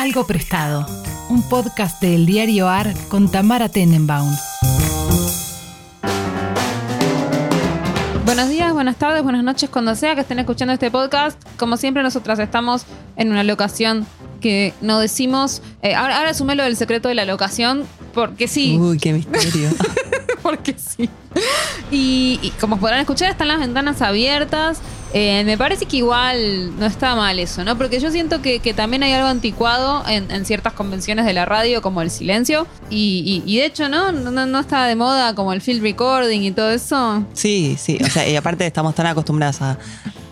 Algo Prestado, un podcast del diario AR con Tamara Tenenbaum. Buenos días, buenas tardes, buenas noches, cuando sea que estén escuchando este podcast. Como siempre, nosotras estamos en una locación que no decimos. eh, ahora, ahora asumelo del secreto de la locación, porque sí. Uy, qué misterio. porque sí. Y, y como podrán escuchar, están las ventanas abiertas. Eh, me parece que igual no está mal eso, ¿no? Porque yo siento que, que también hay algo anticuado en, en ciertas convenciones de la radio, como el silencio. Y, y- y de hecho, ¿no? No, no- está de moda como el field recording y todo eso. Sí, sí. O sea, y aparte estamos tan acostumbradas a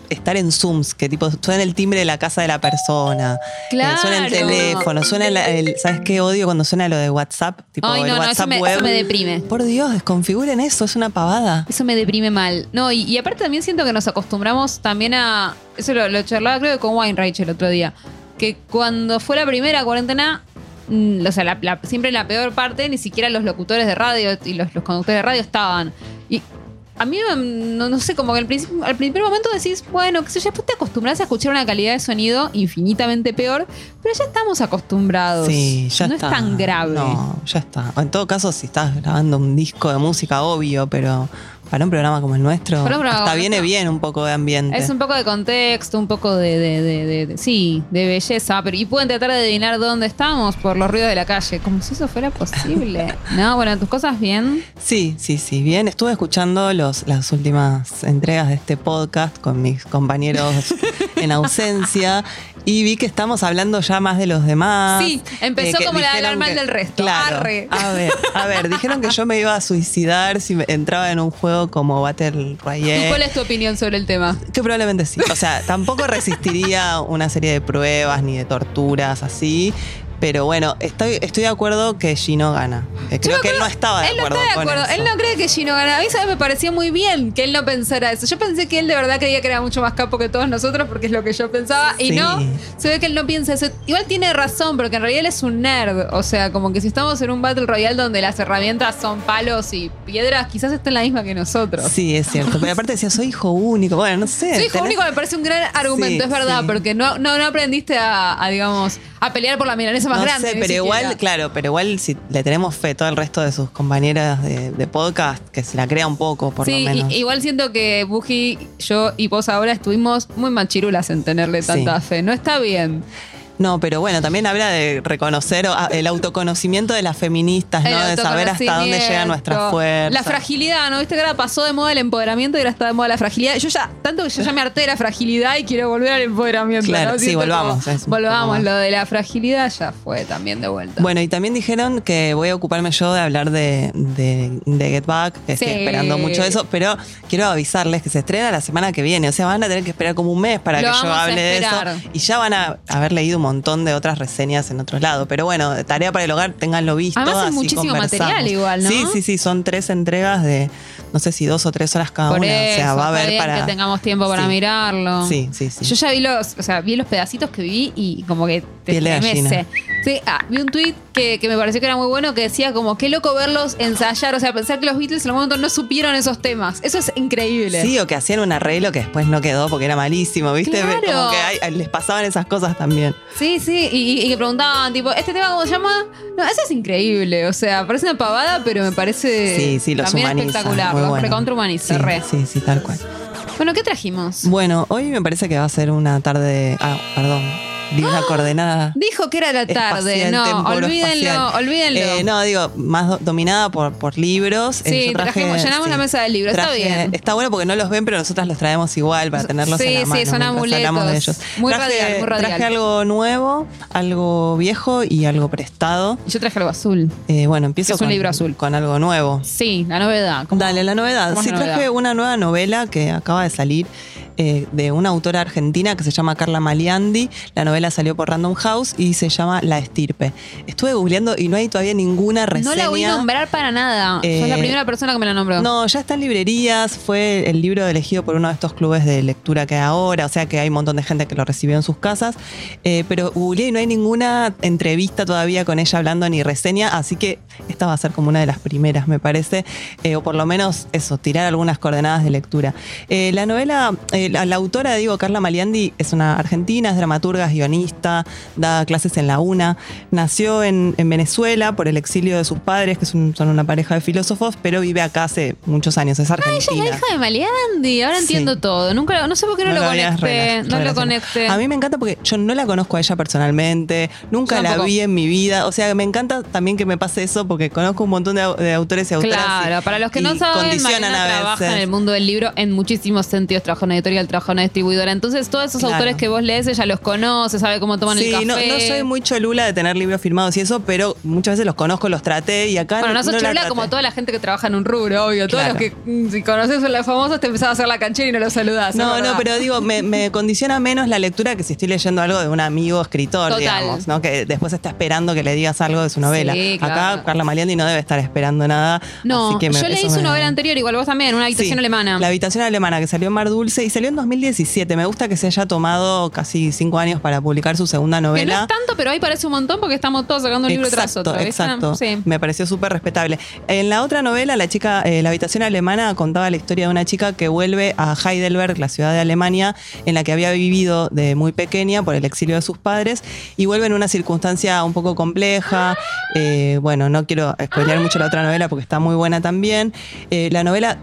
estar en Zooms, que tipo suena el timbre de la casa de la persona. eh, suena el Claro. teléfono, suena el, el- ¿Sabes qué odio cuando suena lo de WhatsApp? Tipo Ay, el no, no, eso WhatsApp me- web. eso me deprime. Por Dios, desconfiguren eso, es una pavada. Eso me deprime mal. No, y, y aparte también siento que nos acostumbramos también a. Eso lo, lo charlaba creo que con Rachel el otro día. Que cuando fue la primera cuarentena, mm, o sea, la- la- siempre en la peor parte, ni siquiera los locutores de radio y los, los conductores de radio estaban. Y a mí, mm, no, no sé, como que al, principio, al primer momento decís, bueno, qué sé yo, después te acostumbras a escuchar una calidad de sonido infinitamente peor, pero ya estamos acostumbrados. Sí, ya no está. es tan grave. No, ya está. En todo caso, si estás grabando un disco de música, obvio, pero para un programa como el nuestro, hasta viene bien un poco de ambiente. Es un poco de contexto, un poco de, de- de- de- de- sí, de belleza, pero y pueden tratar de adivinar dónde estamos por los ruidos de la calle, como si eso fuera posible. no, bueno, tus cosas bien. Sí, sí, sí, bien. Estuve escuchando los, las últimas entregas de este podcast con mis compañeros en ausencia y vi que estamos hablando ya más de los demás. Sí, empezó que como la mal que- del resto. Claro. Arre. A ver, a ver, dijeron que yo me iba a suicidar si me- entraba en un juego como Battle ¿Y Royale. cuál es tu opinión sobre el tema? Que probablemente sí. O sea, tampoco resistiría una serie de pruebas ni de torturas así. Pero bueno, estoy, estoy de acuerdo que Gino gana. Eh, Creo que él no estaba de él no acuerdo. está de con acuerdo. eso. Él no cree que Gino gana. A mí ¿sabes? me pareció muy bien que él no pensara eso. Yo pensé que él de verdad creía que era mucho más capo que todos nosotros porque es lo que yo pensaba. Y no, se ve que él no piensa eso. Igual tiene razón porque en realidad él es un nerd. O sea, como que si estamos en un Battle Royale donde las herramientas son palos y piedras, quizás está en la misma que nosotros. Sí, es cierto. Pero aparte decía, soy hijo único. Bueno, no sé. Soy hijo tenés- único me parece un gran argumento, Sí, es verdad, sí. porque no, no, no aprendiste a, a, digamos, a pelear por la milanesa más No grande. sé, pero igual, siquiera. claro, pero igual si le tenemos fe todo el resto de sus compañeras de, de podcast, que se la crea un poco, por sí, lo menos. igual siento que Buji, yo y vos ahora estuvimos muy machirulas en tenerle tanta Sí. fe. No está bien. No, pero bueno, también habla de reconocer ah, el autoconocimiento de las feministas, ¿no? De saber hasta dónde llega nuestra fuerza. La fragilidad, ¿no? Viste que ahora pasó de moda el empoderamiento y ahora está de moda la fragilidad. Yo ya, tanto que yo ya me harté de la fragilidad y quiero volver al empoderamiento. Claro, ¿no? sí, volvamos, como- volvamos, lo de la fragilidad ya fue también de vuelta. Bueno, y también dijeron que voy a ocuparme yo de hablar de, de- de Get Back, que estoy esperando mucho eso, pero quiero avisarles que se estrena la semana que viene, o sea, van a tener que esperar como un mes para Lo que yo hable de eso. Y ya van a haber leído un montón de otras reseñas en otros lados. Pero bueno, tarea para el hogar, ténganlo visto. Además así muchísimo material igual, ¿no? Sí, sí, sí, son tres entregas de no sé si dos o tres horas cada Por una. eso, o sea, va a haber para. que tengamos tiempo para Sí. mirarlo. Sí, sí, sí. Yo ya vi los, o sea, vi los pedacitos que vi y como que te. Sí, ah, vi un tweet que, que me pareció que era muy bueno que decía como qué loco verlos ensayar, o sea, pensar que los Beatles en algún momento no supieron esos temas. Eso es increíble. Sí, o que hacían un arreglo que después no quedó porque era malísimo, ¿viste? Claro. Como que hay- les pasaban esas cosas también. Sí, sí, y, que preguntaban, tipo, ¿este tema cómo se llama? No, eso es increíble, o sea, parece una pavada, pero me parece Sí, sí, los también humaniza. espectacular, muy los bueno. recontra humaniza, sí, re. Sí, sí, tal cual. Bueno, ¿qué trajimos? Bueno, hoy me parece que va a ser una tarde. Ah, perdón. Di una coordenada. Dijo que era la tarde, espacial, no, olvídenlo, olvídenlo. Eh, no, digo, más do- dominada por, por libros. Eh, Sí, yo traje- trajimos- llenamos la mesa de libros, está bien. Está bueno porque no los ven, pero nosotras los traemos igual para tenerlos Sí, en la sí, son amuletos. hablamos de ellos. Muy radial, muy radial. Traje algo nuevo, algo viejo y algo prestado. Yo traje algo azul. Eh, bueno, empiezo Es un con, libro azul. con algo nuevo. Sí, la novedad. ¿Cómo- Dale, la novedad. Sí, traje novedad? una nueva novela que acaba de salir eh, de una autora argentina que se llama Carla Maliandi. La novela salió por Random House y se llama La Estirpe. Estuve googleando y no hay todavía ninguna No reseña. la voy a nombrar para nada. Eh, Sos la primera persona que me la nombró. No, ya está en librerías, fue el libro elegido por uno de estos clubes de lectura que hay ahora, o sea que hay un montón de gente que lo recibió en sus casas, Eh, pero googleé y no hay ninguna entrevista todavía con ella hablando ni reseña, así que esta va a ser como una de las primeras, me parece, eh, o por lo menos eso, tirar algunas coordenadas de lectura. Eh, la novela, eh, la, la autora, digo, Carla Maliandi, es una argentina, es dramaturga, es guionista, da clases en la UNA. Nació en, en Venezuela por el exilio de sus padres, que son, son una pareja de filósofos, pero vive acá hace muchos años, es Ah, argentina. ella es la hija de Maliandi. Ahora Sí. entiendo todo. Nunca, no sé por qué no, lo conecté. No lo conecté. A mí me encanta porque yo no la conozco a ella personalmente, nunca Yo la tampoco. vi en mi vida. O sea, me encanta también que me pase eso porque conozco un montón de, au- de autores y autoras. Claro, y- para los que no saben, Mariana a trabaja en el mundo del libro en muchísimos sentidos. Trabaja en editorial, trabaja en una distribuidora. Entonces, todos esos Claro. autores que vos lees, ella los conoce, sabe cómo toman el Sí, café. no, no soy muy cholula de tener libros firmados y eso, pero muchas veces los conozco, los traté y acá Bueno, no sos la chola traté. como toda la gente que trabaja en un rubro, obvio. Todos los que, mm, si conoces a los famosos, te empezás a hacer la canchera y no los saludás. No, no, pero digo, me, me condiciona menos la lectura que si estoy leyendo algo de un amigo escritor, Total. digamos, ¿no? Que después está esperando que le digas algo de su novela. Sí, claro. Acá Carla Maliandi no debe estar esperando nada. No, así que me- yo leí su novela anterior, igual vos también, una habitación Sí, alemana. La habitación alemana que salió en Mar Dulce y salió en 2017. Me gusta que se haya tomado casi cinco años para publicar su segunda que no novela. es tanto, pero ahí parece un montón porque estamos todos sacando un libro tras Exacto, otro. ¿viste? exacto. Sí. Me pareció súper respetable. En la otra novela, la chica, eh, la habitación alemana contaba la historia de una chica que vuelve a Heidelberg, la ciudad de Alemania, en la que había vivido de muy pequeña por el exilio de sus padres, y vuelve en una circunstancia un poco compleja. Eh, bueno, no quiero spoilear mucho la otra novela porque está muy buena también. Eh, la novela.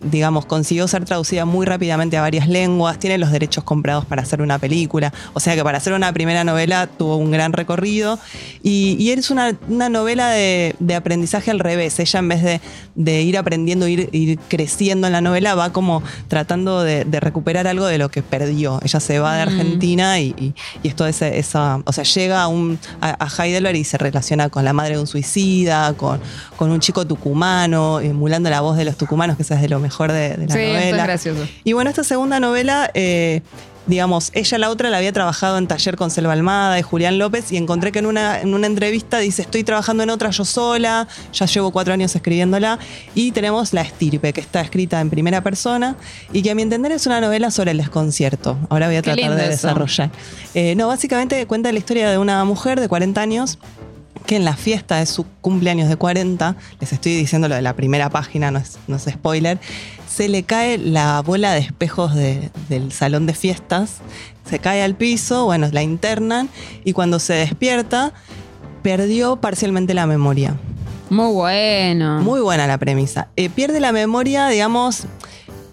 Digamos, consiguió ser traducida muy rápidamente a varias lenguas, tiene los derechos comprados para hacer una película, o sea que para hacer una primera novela tuvo un gran recorrido y, y es una, una novela de, de aprendizaje al revés, ella en vez de, de ir aprendiendo, ir, ir creciendo en la novela, va como tratando de, de recuperar algo de lo que perdió, ella se va de Mm. Argentina y, y, y es esa, esa- o sea, llega a, un, a, a Heidelberg y se relaciona con la madre de un suicida, con, con un chico tucumano, emulando la voz de los tucumanos, que esa es de lo mejor de, de la Sí, esto es novela. gracioso. Y bueno, esta segunda novela, eh, digamos, ella la otra la había trabajado en taller con Selva Almada y Julián López y encontré que en una, en una entrevista dice, estoy trabajando en otra yo sola, ya llevo cuatro años escribiéndola y tenemos La Estirpe, que está escrita en primera persona y que a mi entender es una novela sobre el desconcierto. Ahora voy a tratar de desarrollar. Eh, no, básicamente cuenta la historia de una mujer de 40 años que en la fiesta de su cumpleaños de 40, les estoy diciendo lo de la primera página, no es, no es spoiler, se le cae la bola de espejos de- del salón de fiestas, se cae al piso, bueno, la internan y cuando se despierta perdió parcialmente la memoria. Muy bueno. Muy buena la premisa. Eh, pierde la memoria, digamos,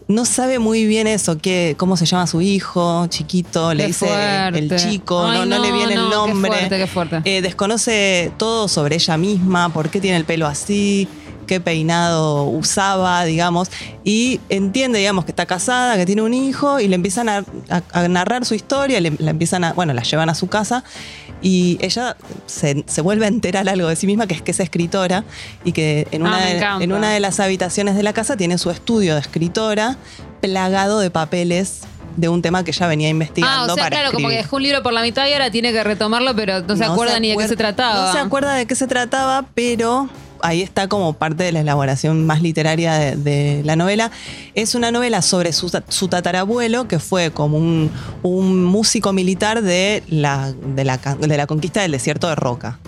no sabe muy bien eso, qué, cómo se llama su hijo, chiquito, le Qué dice fuerte. el chico, Ay, no, no le viene no, el nombre. Qué fuerte, qué fuerte. Eh, desconoce todo sobre ella misma, por qué tiene el pelo así, qué peinado usaba, digamos, y entiende, digamos, que está casada, que tiene un hijo, y le empiezan a, a- a narrar su historia, le, la empiezan a, bueno, la llevan a su casa, y ella se, se vuelve a enterar algo de sí misma, que es que es escritora, y que en Ah, una, de, en una de las habitaciones de la casa tiene su estudio de escritora, plagado de papeles de un tema que ella venía investigando Ah, o sea, para claro, como que dejó un libro por la mitad y ahora tiene que retomarlo, pero no se acuerda ni de qué se trataba. No se acuerda de qué se trataba, pero ahí está como parte de la elaboración más literaria de, de la novela. Es una novela sobre su, su tatarabuelo, que fue como un, un músico militar de la, de, la, de la conquista del desierto de Roca.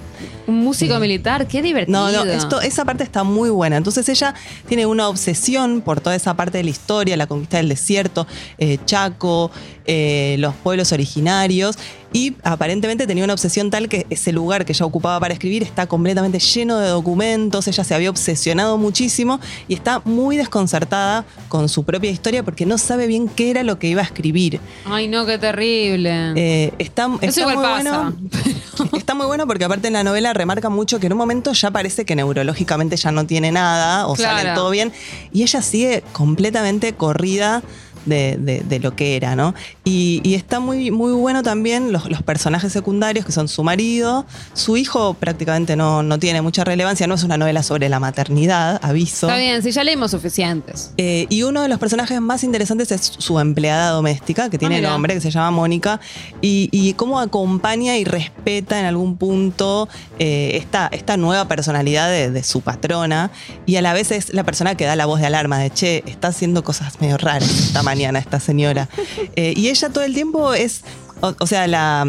Un músico militar, qué divertido. No, no, esto, esa parte está muy buena. Entonces ella tiene una obsesión por toda esa parte de la historia, la conquista del desierto, eh, Chaco, eh, los pueblos originarios. Y aparentemente tenía una obsesión tal que ese lugar que ella ocupaba para escribir está completamente lleno de documentos. Ella se había obsesionado muchísimo y está muy desconcertada con su propia historia porque no sabe bien qué era lo que iba a escribir. Ay, no, qué terrible. Eh, está, Eso está igual muy pasa. bueno. Está muy bueno porque aparte en la novela remarca mucho que en un momento ya parece que neurológicamente ya no tiene nada o Claro. sale todo bien y ella sigue completamente corrida de, de- de lo que era, ¿no? Y, y está muy, muy bueno también los, los personajes secundarios que son su marido, su hijo prácticamente no, no tiene mucha relevancia, no es una novela sobre la maternidad, aviso. Está bien, si ya leímos suficientes. Eh, y uno de los personajes más interesantes es su empleada doméstica, que tiene Ah, nombre, que se llama Mónica, y, y cómo acompaña y respeta en algún punto eh, esta, esta nueva personalidad de, de su patrona, y a la vez es la persona que da la voz de alarma de, che, está haciendo cosas medio raras esta mañana esta señora. Eh, y ella todo el tiempo es, o, o sea, la...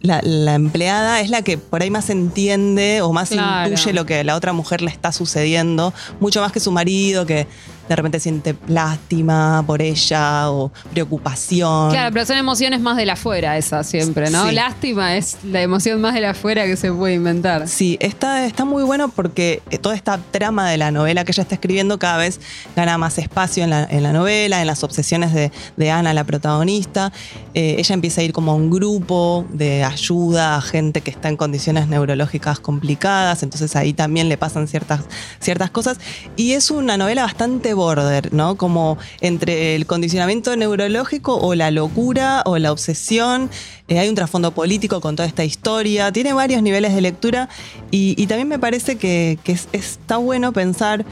La, la empleada es la que por ahí más entiende o más Claro. intuye lo que a la otra mujer le está sucediendo, mucho más que su marido, que de repente siente lástima por ella o preocupación. Claro, pero son emociones más de la afuera esa siempre, ¿no? Sí. Lástima es la emoción más de la afuera que se puede inventar. Sí, está, está muy bueno porque eh, toda esta trama de la novela que ella está escribiendo cada vez gana más espacio en la, en la novela, en las obsesiones de, de Ana, la protagonista. Eh, ella empieza a ir como a un grupo de ayuda a gente que está en condiciones neurológicas complicadas, entonces ahí también le pasan ciertas, ciertas cosas. Y es una novela bastante border, ¿no? Como entre el condicionamiento neurológico o la locura o la obsesión. Eh, hay un trasfondo político con toda esta historia. Tiene varios niveles de lectura y, también me parece que, que es- está bueno pensar.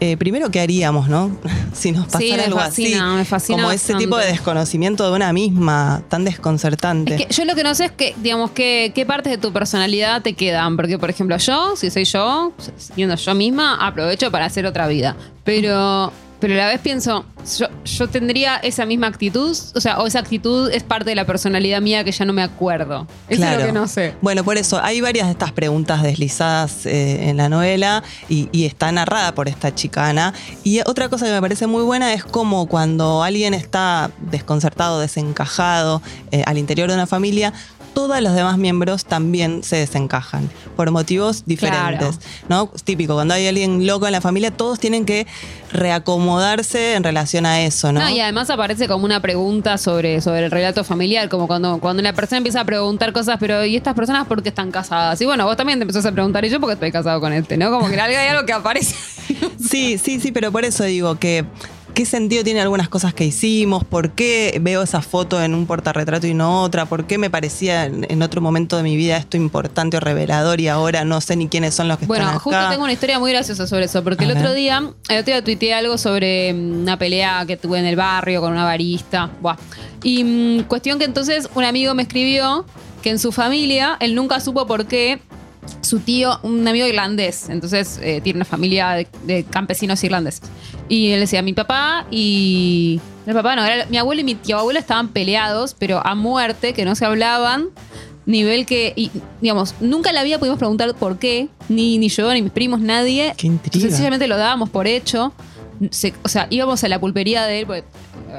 Eh, primero, ¿qué haríamos, no? si nos pasara Sí, me algo fascina, así. me fascina como ese tipo de desconocimiento de una misma, tan desconcertante. Es que yo lo que no sé es que, digamos, que, qué partes de tu personalidad te quedan. Porque, por ejemplo, yo, si soy yo, siendo yo misma, aprovecho para hacer otra vida. Pero, pero a la vez pienso, yo, yo tendría esa misma actitud, o sea, o esa actitud es parte de la personalidad mía que ya no me acuerdo. Eso es lo que no sé. Bueno, por eso hay varias de estas preguntas deslizadas eh, en la novela y, y está narrada por esta chicana. Y otra cosa que me parece muy buena es como cuando alguien está desconcertado, desencajado eh, al interior de una familia, todos los demás miembros también se desencajan por motivos diferentes. ¿no? Es típico, cuando hay alguien loco en la familia, todos tienen que reacomodarse en relación a eso, ¿no? No, y además aparece como una pregunta sobre, sobre el relato familiar, como cuando, cuando una persona empieza a preguntar cosas, pero ¿y estas personas por qué están casadas? Y bueno, vos también te empezás a preguntar, ¿y yo por qué estoy casado con este? ¿No? Como que hay algo que aparece. Sí, sí, sí, pero por eso digo que qué sentido tiene algunas cosas que hicimos, por qué veo esa foto en un portarretrato y no otra, por qué me parecía en, en otro momento de mi vida esto importante o revelador y ahora no sé ni quiénes son los que Bueno, están acá. justo tengo una historia muy graciosa sobre eso, porque A el otro día, el otro día tuiteé algo sobre mm, una pelea que tuve en el barrio con una barista. Buah. Y mm, cuestión que entonces un amigo me escribió que en su familia él nunca supo por qué su tío, un amigo irlandés, entonces eh, tiene una familia de, de campesinos irlandeses. Y él decía, mi papá y... El papá no, era, mi abuelo y mi tío abuelo estaban peleados, pero a muerte, que no se hablaban. Nivel que, y, digamos, nunca en la vida pudimos preguntar por qué, ni, ni yo, ni mis primos, nadie. Qué intriga. Sencillamente lo dábamos por hecho. Se- o sea, íbamos a la pulpería de él, porque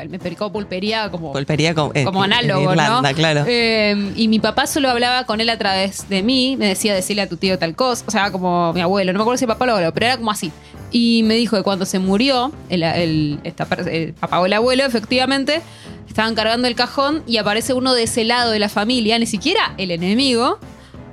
él me explicó pulpería como Golpería como, eh, como análogo, Irlanda, ¿no? claro. Eh, y mi papá solo hablaba con él a través de mí, me decía decirle a tu tío tal cosa, o sea, como mi abuelo, no me acuerdo si papá lo habló, pero era como así. Y me dijo que cuando se murió, el, el- esta el papá o el abuelo, efectivamente, estaban cargando el cajón y aparece uno de ese lado de la familia, ni siquiera el enemigo,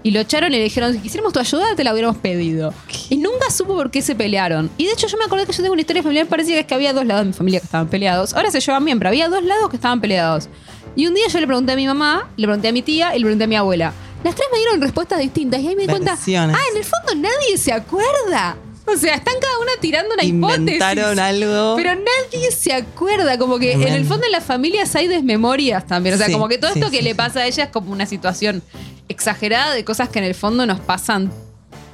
y lo echaron y le dijeron, si quisiéramos tu ayuda, te la hubiéramos pedido. Y nunca supo por qué se pelearon. Y de hecho yo me acordé que yo tengo una historia familiar, parecía que es que había dos lados de mi familia que estaban peleados. Ahora se llevan bien, pero había dos lados que estaban peleados. Y un día yo le pregunté a mi mamá, le pregunté a mi tía y le pregunté a mi abuela. Las tres me dieron respuestas distintas y ahí me di cuenta, Versiones. ah, en el fondo nadie se acuerda. O sea, están cada una tirando una Inventaron hipótesis. algo. Pero nadie se acuerda, como que en el fondo en las familias hay desmemorias también. O sea, Sí, como que todo sí, esto que le pasa a ella es como una situación exagerada de cosas que en el fondo nos pasan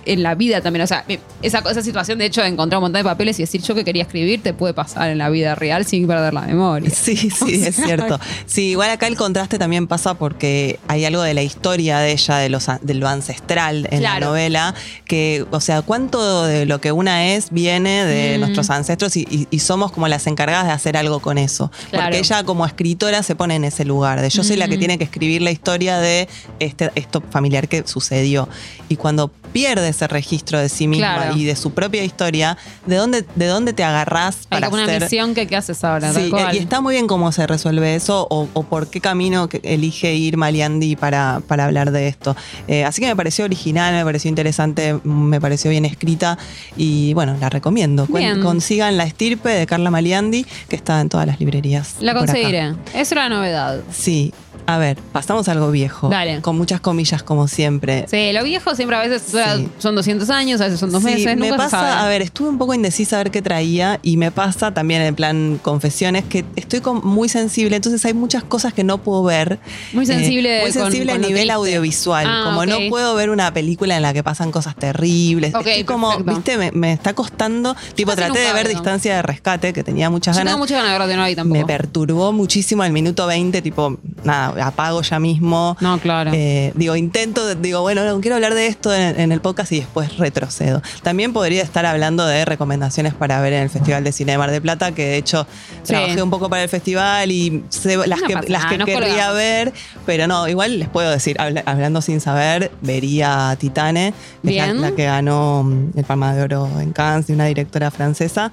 en la vida también. O sea, esa, esa situación de hecho de encontrar un montón de papeles y decir yo que quería escribir te puede pasar en la vida real sin perder la memoria. Sí, sí, O es cierto. Sí, igual acá el contraste también pasa porque hay algo de la historia de ella, de, los, de lo ancestral en la novela, que, o sea, cuánto de lo que una es viene de Mm. nuestros ancestros y, y- y somos como las encargadas de hacer algo con eso. Claro. Porque ella como escritora se pone en ese lugar, de yo soy la que Mm. tiene que escribir la historia de este, esto familiar que sucedió. Y cuando pierde ese registro de sí misma Claro. y de su propia historia, ¿de dónde, de dónde te agarrás Hay para como una hacer misión que qué haces ahora, Sí, cual. y está muy bien cómo se resuelve eso o, o por qué camino elige ir Maliandi para, para hablar de esto. Eh, así que me pareció original, me pareció interesante, me pareció bien escrita y bueno, la recomiendo. Bien. Consigan La Estirpe de Carla Maliandi, que está en todas las librerías. La conseguiré. Es una novedad. Sí. A ver, pasamos a algo viejo. Dale. Con muchas comillas, como siempre. Sí, lo viejo siempre a veces Sí. son 200 años, a veces son dos Sí, meses, me nunca se sabe. pasa, a ver, estuve un poco indecisa a ver qué traía y me pasa también en plan confesiones que estoy con- muy sensible, entonces hay muchas cosas que no puedo ver. Muy sensible muy con- sensible con a nivel audiovisual, Ah, como no puedo ver una película en la que pasan cosas terribles. Ok, estoy como, perfecto. viste, me, me está costando, tipo traté de ver. Distancia de Rescate, que tenía muchas Yo ganas. tengo muchas ganas de ver de tampoco. Me perturbó muchísimo al minuto 20, tipo, nada, apago ya mismo. No, claro. Eh, digo, intento, digo, bueno, no, quiero hablar de esto en, en el podcast y después retrocedo. También podría estar hablando de recomendaciones para ver en el Festival de Cine de Mar de Plata, que de hecho Sí. trabajé un poco para el festival y sé las No que, pasa las que querría colgamos. ver, pero no, igual les puedo decir, habla- hablando sin saber, vería Titane, que es la, Bien. la que ganó mm, el Palma de Oro en Cannes, de una directora francesa.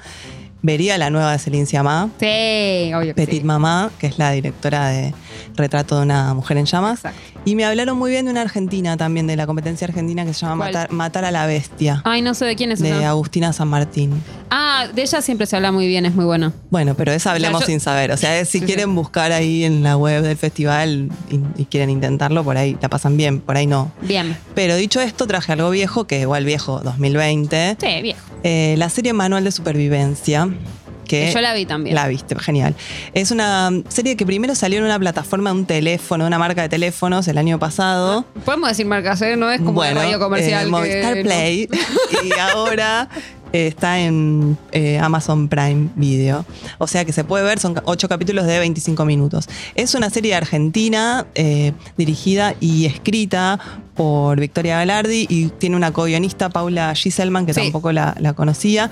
Vería la nueva de Céline Sciamma, sí, obvio que Petit sí. Mamá, que es la directora de Retrato de una mujer en llamas. Exacto. Y me hablaron muy bien de una argentina también, de la competencia argentina que se llama. Matar, Matar a la Bestia, Ay, no sé de quién es de esa. Agustina San Martín. Ah, de ella siempre se habla muy bien, es muy buena. Bueno, pero esa hablemos yo- sin saber. O sea, si Sí, quieren sí. buscar ahí en la web del festival y, y quieren intentarlo, por ahí la pasan bien, por ahí no. Bien. Pero dicho esto, traje algo viejo, que igual viejo, 2020. Sí, viejo. Eh, la serie Manual de Supervivencia. Que yo la vi también. La viste, genial. Es una serie que primero salió en una plataforma de un teléfono, una marca de teléfonos el año pasado. Podemos decir marcas, ¿eh? No es como bueno, radio comercial. eh, que- Movistar no. Play. y ahora eh, está en eh, Amazon Prime Video. O sea que se puede ver, son ocho capítulos de 25 minutos. Es una serie argentina eh, dirigida y escrita por Victoria Galardi y tiene una co-guionista, Paula Giselman, que Sí. tampoco la, la conocía.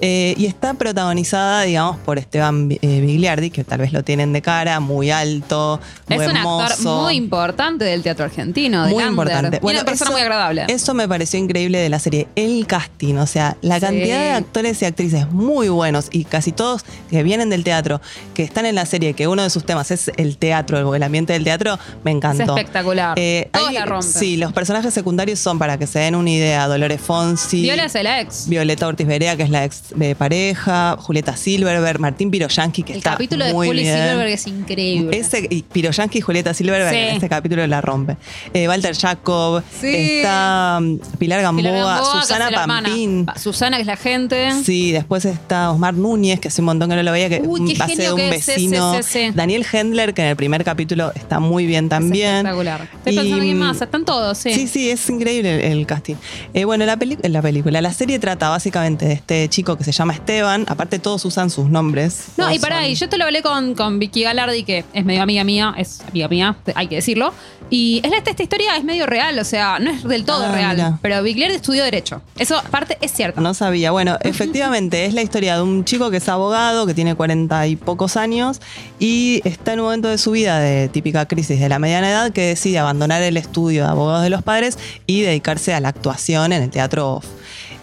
Y está protagonizada, digamos, por Esteban Bigliardi, que tal vez lo tienen de cara, muy alto, Es buen un actor muy importante del teatro argentino. de Muy Lander. importante. Y una persona eso- muy agradable. Eso me pareció increíble de la serie. El casting, o sea, la Sí. Cantidad de actores y actrices muy buenos y casi todos que vienen del teatro, que están en la serie, que uno de sus temas es el teatro, el ambiente del teatro, me es encantó. espectacular. Eh, Todos hay- la rompen. Sí, los personajes secundarios son, para que se den una idea, Dolores Fonsi. Viola es el ex. Violeta Ortiz Berea, que es la ex de pareja, Julieta Silverberg, Martín Piroyanqui, que El está capítulo de Juli bien. Silverberg es increíble. Ese, y Piroyanqui y Julieta Silverberg Sí. en este capítulo la rompe. Eh, Walter Jacob, Sí. está mm, Pilar Gamboa, Pilar Gamboa, que Susana la. Pampín. Pa- Susana, que es la gente. Sí, después está Osmar Núñez, que hace un montón que no lo veía, que Uy, qué hace de un es, sí, vecino. sí, sí, sí. Daniel Hendler, que en el primer capítulo está muy bien Es también. espectacular. Estoy Y, pensando más. Están todos, sí. Sí, sí, es increíble el, el casting. Eh, bueno, la, peli- la película, la serie trata básicamente de este chico que se llama Esteban. Aparte, todos usan sus nombres. No, y pará, son- y yo te lo hablé con, con Vicky Galardi, que es medio amiga mía, es amiga mía, hay que decirlo. Y es, esta, esta historia es medio real, o sea, no es del todo Ah, real. mira. Pero Vigliardi estudió Derecho. Eso, aparte, es cierto. No sabía. Bueno, efectivamente es la historia de un chico que es abogado, que tiene cuarenta y pocos años y está en un momento de su vida de típica crisis de la mediana edad que decide abandonar el estudio de abogados de los padres y dedicarse a la actuación en el teatro.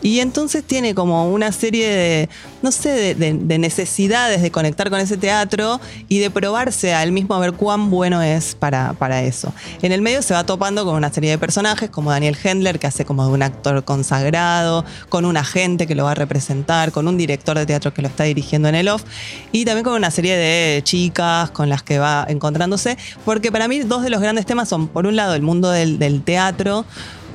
Y entonces tiene como una serie de, no sé, de, de- de necesidades de conectar con ese teatro y de probarse a él mismo a ver cuán bueno es para, para eso. En el medio se va topando con una serie de personajes como Daniel Hendler, que hace como de un actor consagrado, con un agente que lo va a representar, con un director de teatro que lo está dirigiendo en el off, y también con una serie de chicas con las que va encontrándose, porque para mí dos de los grandes temas son, por un lado, el mundo del teatro,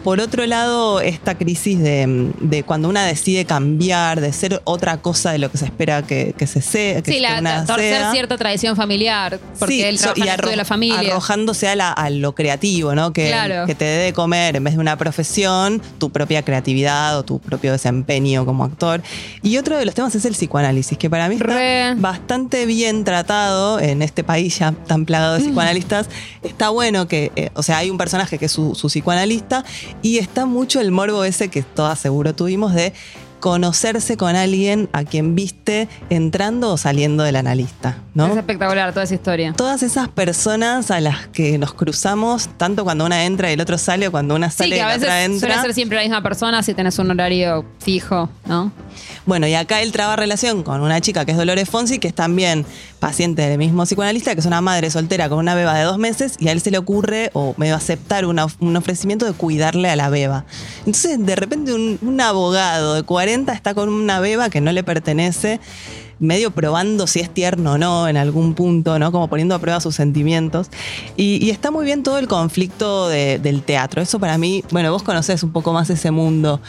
por otro lado, esta crisis de, de cuando una decide cambiar, de ser otra cosa de lo que se espera que, que se sea, que, sí, la, una torcer sea. cierta tradición familiar, porque Sí, él en de la familia. arrojándose a, la- a lo creativo, ¿no? Que, Claro. que te dé de comer en vez de una profesión, tu propia creatividad o tu propio desempeño como actor. Y otro de los temas es el psicoanálisis, que para mí está Re. bastante bien tratado en este país ya tan plagado de psicoanalistas. Está bueno que, eh, o sea, hay un personaje que es su, su psicoanalista y está mucho el morbo ese que todas seguro tuvimos de conocerse con alguien a quien viste entrando o saliendo del analista, ¿no? Es espectacular toda esa historia. todas esas personas a las que nos cruzamos, tanto cuando una entra y el otro sale, o cuando una Sí, sale y que a la otra veces suele entra. ser siempre la misma persona si tenés un horario fijo, ¿no? Bueno, y acá él traba relación con una chica que es Dolores Fonsi, que es también paciente del mismo psicoanalista, que es una madre soltera con una beba de dos meses, y a él se le ocurre, o medio aceptar un ofrecimiento de cuidarle a la beba. Entonces, de repente, un, abogado de 40 está con una beba que no le pertenece, medio probando si es tierno o no en algún punto, ¿no? Como poniendo a prueba sus sentimientos. Y, está muy bien todo el conflicto de- del teatro. Eso para mí, bueno, vos conocés un poco más ese mundo.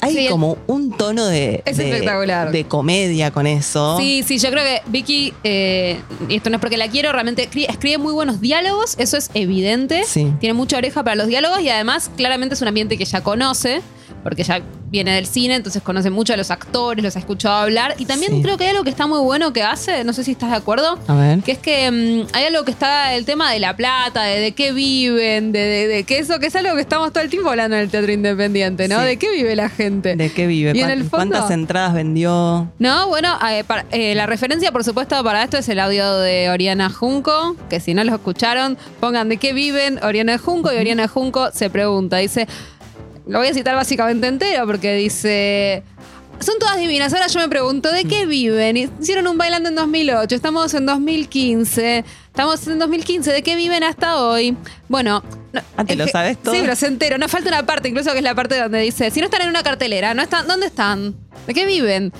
Hay Sí, como un tono de, es de- espectacular. de comedia con eso. Sí, sí, yo creo que Vicky, eh, y esto no es porque la quiero, realmente escri- escribe muy buenos diálogos, eso es evidente. Sí. Tiene mucha oreja para los diálogos y además claramente es un ambiente que ya conoce. Porque ya viene del cine, entonces conoce mucho a los actores, los ha escuchado hablar. Y también Sí. creo que hay algo que está muy bueno que hace, no sé si estás de acuerdo, A ver. que es que mm, hay algo que está el tema de la plata, de, de qué viven, de, de- de que eso que es algo que estamos todo el tiempo hablando en el teatro independiente, ¿no? Sí. De qué vive la gente. ¿De qué vive? Y en ¿Cuán- el fondo- ¿Cuántas entradas vendió? No, bueno, eh, para- eh, la referencia, por supuesto, para esto es el audio de Oriana Junco, que si no lo escucharon, pongan de qué viven Oriana Junco y Oriana Junco se pregunta, dice, lo voy a citar básicamente entero porque dice... Son todas divinas. Ahora yo me pregunto, ¿de qué viven? Hicieron un bailando en 2008, estamos en 2015, estamos en 2015, ¿de qué viven hasta hoy? Bueno... no- Ah, ¿te lo sabes todo? Sí, pero se entero. No falta una parte, incluso que es la parte donde dice, si no están en una cartelera, no están, ¿dónde están? ¿De qué viven?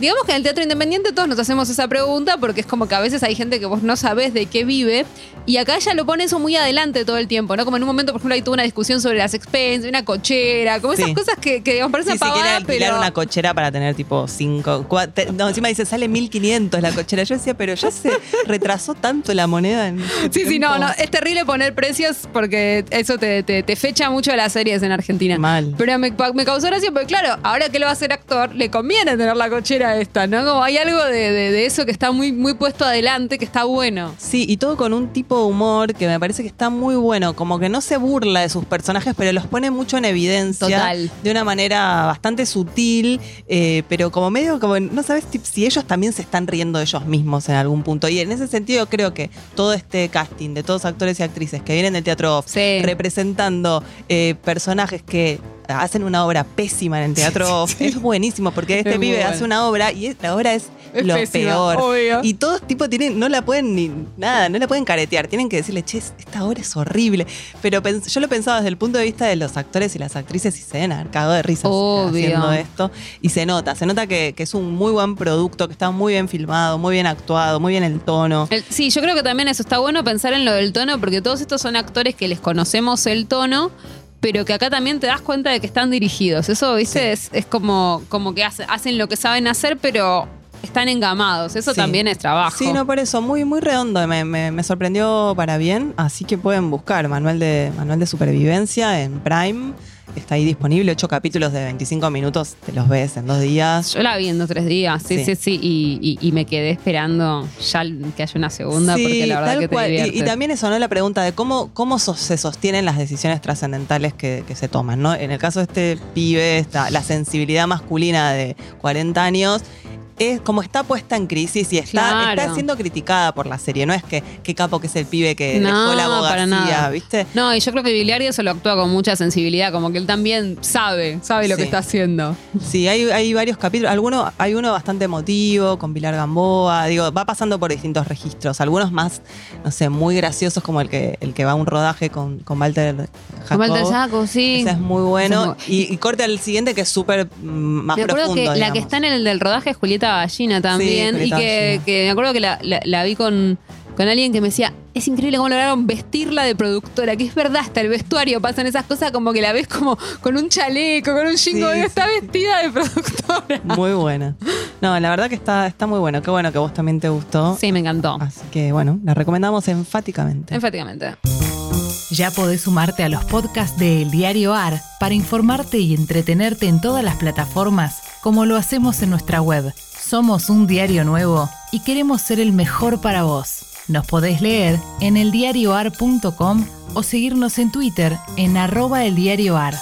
Digamos que en el teatro independiente todos nos hacemos esa pregunta porque es como que a veces hay gente que vos no sabés de qué vive y acá ella lo pone eso muy adelante todo el tiempo, ¿no? Como en un momento, por ejemplo, ahí tuvo una discusión sobre las expensas, una cochera, como esas Sí. cosas que, que digamos, parecen Sí, si quiere pavadas, alquilar pero... una cochera para tener tipo cinco. cua- te- no, encima dice, sale 1500 la cochera. Yo decía, pero ya se retrasó tanto la moneda en este Sí, sí, no, no, es terrible poner precios porque eso te, te- te fecha mucho las series en Argentina. Mal. Pero me, me causó gracia porque, claro, ahora que lo va a hacer actor, le conviene tener la cochera esta, ¿no? Como hay algo de, de- de eso que está muy, muy puesto adelante, que está bueno. Sí, y todo con un tipo de humor que me parece que está muy bueno, como que no se burla de sus personajes, pero los pone mucho en evidencia Total. de una manera bastante sutil, eh, pero como medio como no sabes si ellos también se están riendo de ellos mismos en algún punto. Y en ese sentido creo que todo este casting de todos actores y actrices que vienen del teatro off, Sí. representando eh, personajes que hacen una obra pésima en el teatro off, es buenísimo porque este Es pibe bueno. hace una obra y la obra es, Es lo pésima, peor. obvio. Y todos tipo tienen, no la pueden ni nada, no la pueden caretear. Tienen que decirle, che, esta obra es horrible. Pero yo lo pensaba desde el punto de vista de los actores y las actrices y se haber cagado de risas Obvio. haciendo esto. Y se nota, se nota que, que es un muy buen producto, que está muy bien filmado, muy bien actuado, muy bien el tono. El- sí, yo creo que también eso está bueno pensar en lo del tono, porque todos estos son actores que les conocemos el tono, pero que acá también te das cuenta de que están dirigidos. Eso, viste, es, es como, como que hace- hacen lo que saben hacer, pero están engamados. Eso Sí. también es trabajo. Sí, no, por eso, muy, muy redondo, me, me- me sorprendió para bien, así que pueden buscar Manual de, Manual de Supervivencia en Prime, está ahí disponible, ocho capítulos de 25 minutos, te los ves en dos días. Yo la vi en dos tres días, sí, sí, Sí. sí, y, y- y me quedé esperando ya que haya una segunda, Sí, porque la verdad tal que te cual. Y- también eso, ¿no? La pregunta de cómo, cómo so- se sostienen las decisiones trascendentales que, que se toman, ¿no? En el caso de este pibe, esta, la sensibilidad masculina de 40 años. Es como está puesta en crisis y está, Claro. está siendo criticada por la serie. No es que qué capo que es el pibe que No, dejó la para nada. abogacía, ¿viste? No, y yo creo que Biliardi eso lo actúa con mucha sensibilidad, como que él también sabe, sabe lo Sí. que está haciendo. Sí, hay, hay varios capítulos. Alguno, hay uno bastante emotivo, con Pilar Gamboa. Digo, va pasando por distintos registros. Algunos más, no sé, muy graciosos, como el que, el que va a un rodaje con, con Walter Jacob. Con Walter Jaco, sí. Ese es muy bueno. Y, y corte al siguiente que es súper mm, más me acuerdo profundo. que la que está en el del rodaje es Julieta Gallina también. Y que, Gallina. que me acuerdo que la, la- la vi con, con alguien que me decía, es increíble cómo lograron vestirla de productora, que es verdad, hasta el vestuario pasan esas cosas como que la ves como con un chaleco, con un jingo, Sí, sí. está vestida de productora. Muy buena. No, la verdad que está, está muy bueno. Qué bueno que a vos también te gustó. Sí, me encantó. Así que bueno, la recomendamos enfáticamente. Enfáticamente. Ya podés sumarte a los podcasts de El Diario AR para informarte y entretenerte en todas las plataformas, como lo hacemos en nuestra web. Somos un diario nuevo y queremos ser el mejor para vos. Nos podés leer en eldiarioar.com o seguirnos en Twitter en arroba eldiarioar.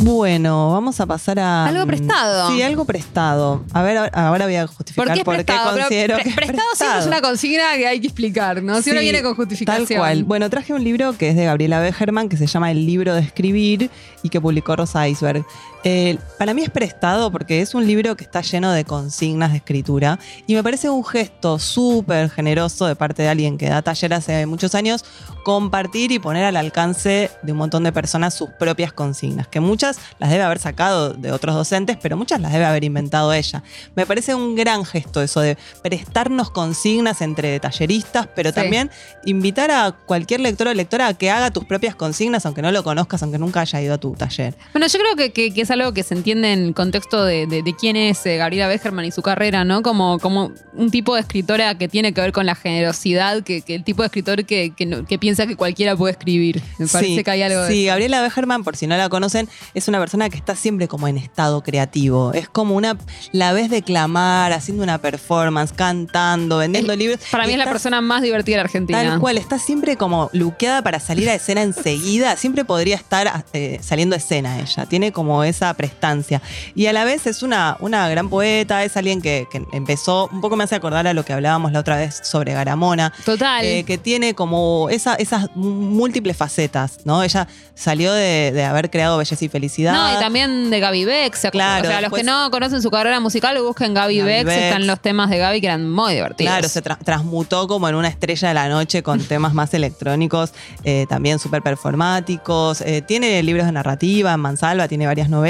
Bueno, vamos a pasar a. Algo mm, prestado. Sí, algo prestado. A ver, ahora- voy a justificar ¿Por qué es prestado? Pero considero pre- que es prestado siempre es una consigna que hay que explicar, ¿no? Siempre Sí, viene con justificación. Tal cual. Bueno, traje un libro que es de Gabriela Begerman, que se llama El libro de escribir y que publicó Rosa Iceberg. Eh, para mí es prestado porque es un libro que está lleno de consignas de escritura y me parece un gesto súper generoso de parte de alguien que da taller hace muchos años compartir y poner al alcance de un montón de personas sus propias consignas, que muchas las debe haber sacado de otros docentes, pero muchas las debe haber inventado ella. Me parece un gran gesto eso de prestarnos consignas entre talleristas, pero Sí. también invitar a cualquier lector o lectora a que haga tus propias consignas, aunque no lo conozcas, aunque nunca haya ido a tu taller. Bueno, yo creo que, que- que es algo que se entiende en el contexto de, de- de quién es eh, Gabriela Becherman y su carrera, ¿no? Como, como un tipo de escritora que tiene que ver con la generosidad, que, que el tipo de escritor que, que no- que piensa que cualquiera puede escribir. Me parece Sí, que hay algo Sí. Gabriela Becherman, por si no la conocen, es una persona que está siempre como en estado creativo. Es como una. La ves declamar, haciendo una performance, cantando, vendiendo libros. Para mí es la persona más divertida de la Argentina. Tal cual, está siempre como luqueada para salir a escena enseguida. Siempre podría estar eh, saliendo a escena ella. Tiene como esa prestancia. Y a la vez es una, una gran poeta, es alguien que, que empezó, un poco me hace acordar a lo que hablábamos la otra vez sobre Garamona. Total. eh, que tiene como esa- esas múltiples facetas, ¿no? Ella salió de, de haber creado Belleza y Felicidad. No, y también de Gaby Bex. Claro, o sea, los que no conocen su carrera musical, busquen Gaby, Gaby Bex. Bex. Están los temas de Gaby que eran muy divertidos. Claro, se tra- transmutó como en una estrella de la noche con temas más electrónicos, eh, también súper performáticos. Eh, tiene libros de narrativa en Mansalva, tiene varias novelas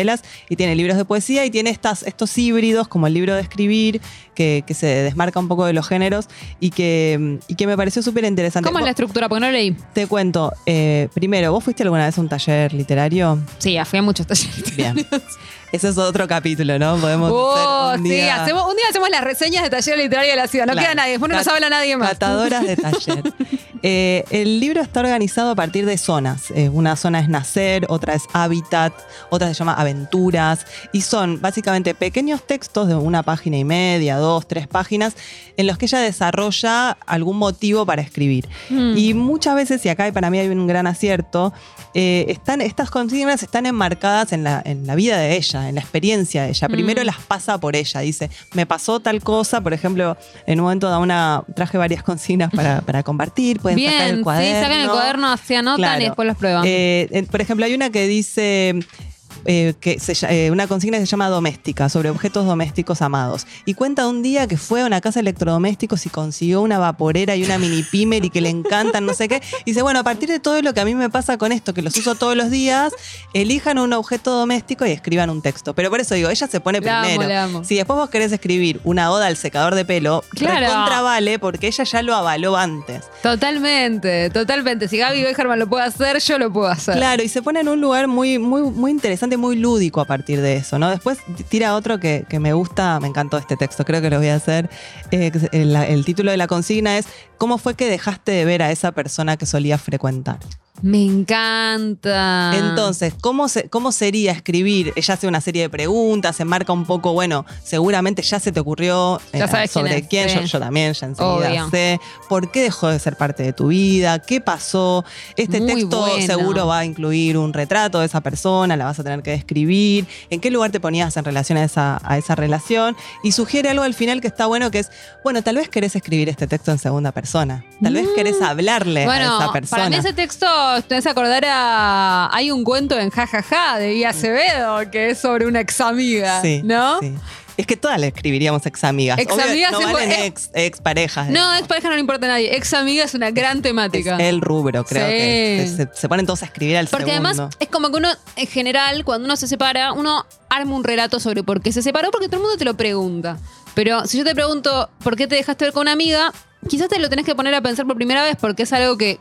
y tiene libros de poesía y tiene estas, estos híbridos como el libro de escribir, que, que se desmarca un poco de los géneros y que, y que me pareció súper interesante. ¿Cómo es la estructura? Porque no leí. Te cuento, eh, primero, ¿vos fuiste alguna vez a un taller literario? Sí, fui a muchos talleres. Bien. Ese es otro capítulo, ¿no? Podemos Oh, hacer un sí, día- hacemos, un día hacemos las reseñas de taller literario de la ciudad. No Claro. queda nadie, después no nos habla nadie más. Catadoras de taller. Eh, el libro está organizado a partir de zonas. Eh, una zona es nacer, otra es hábitat, otra se llama aventuras. Y son básicamente pequeños textos de una página y media, dos, tres páginas, en los que ella desarrolla algún motivo para escribir. Mm. Y muchas veces, y acá para mí hay un gran acierto, eh, están, estas consignas están enmarcadas en la, en la vida de ella, en la experiencia de ella. Primero las pasa por ella. Dice, me pasó tal cosa, por ejemplo, en un momento da una, traje varias consignas para, para compartir, pueden sacar Bien, el sí, cuaderno. sacan el cuaderno, se anotan Claro. y después los prueban. Eh, por ejemplo, hay una que dice eh, que se eh, una consigna que se llama doméstica, sobre objetos domésticos amados. Y cuenta un día que fue a una casa de electrodomésticos y consiguió una vaporera y una mini pimer y que le encantan, no sé qué. Y dice, bueno, a partir de todo lo que a mí me pasa con esto, que los uso todos los días, elijan un objeto doméstico y escriban un texto. Pero por eso digo, ella se pone La amo, primero. la amo. Si después vos querés escribir una oda al secador de pelo, Claro. recontra vale porque ella ya lo avaló antes. Totalmente, totalmente. Si Gaby Becherman lo puede hacer, yo lo puedo hacer. Claro, y se pone en un lugar muy, muy, muy interesante, muy lúdico a partir de eso, ¿no? Después tira otro que, que me gusta, me encantó este texto, creo que lo voy a hacer. eh, que se- el, el título de la consigna es ¿Cómo fue que dejaste de ver a esa persona que solías frecuentar? Me encanta. Entonces, ¿cómo, se- ¿cómo sería escribir? Ella hace una serie de preguntas, se marca un poco, bueno, seguramente ya se te ocurrió eh, Ya sabes quién sobre es, quién, sí. yo, yo también ya enseguida Obvio. sé, por qué dejó de ser parte de tu vida, qué pasó. Este Muy texto bueno. seguro va a incluir un retrato de esa persona, la vas a tener que describir, en qué lugar te ponías en relación a esa, a esa relación, y sugiere algo al final que está bueno, que es, bueno, tal vez querés escribir este texto en segunda persona, tal vez querés hablarle Bueno, a esa persona. para mí ese texto, te vas a acordar a... Hay un cuento en Jajaja de Guía Acevedo que es sobre una ex amiga, Sí, ¿no? sí. Es que todas le escribiríamos ex amigas. Ex amigas no es valen ex, ex parejas. No, ex pareja no le importa a nadie. Ex amiga es una gran es temática. el rubro, creo Sí. que se, se ponen todos a escribir al Porque segundo. además es como que uno, en general, cuando uno se separa, uno arma un relato sobre por qué se separó, porque todo el mundo te lo pregunta. Pero si yo te pregunto por qué te dejaste ver con una amiga, quizás te lo tenés que poner a pensar por primera vez porque es algo que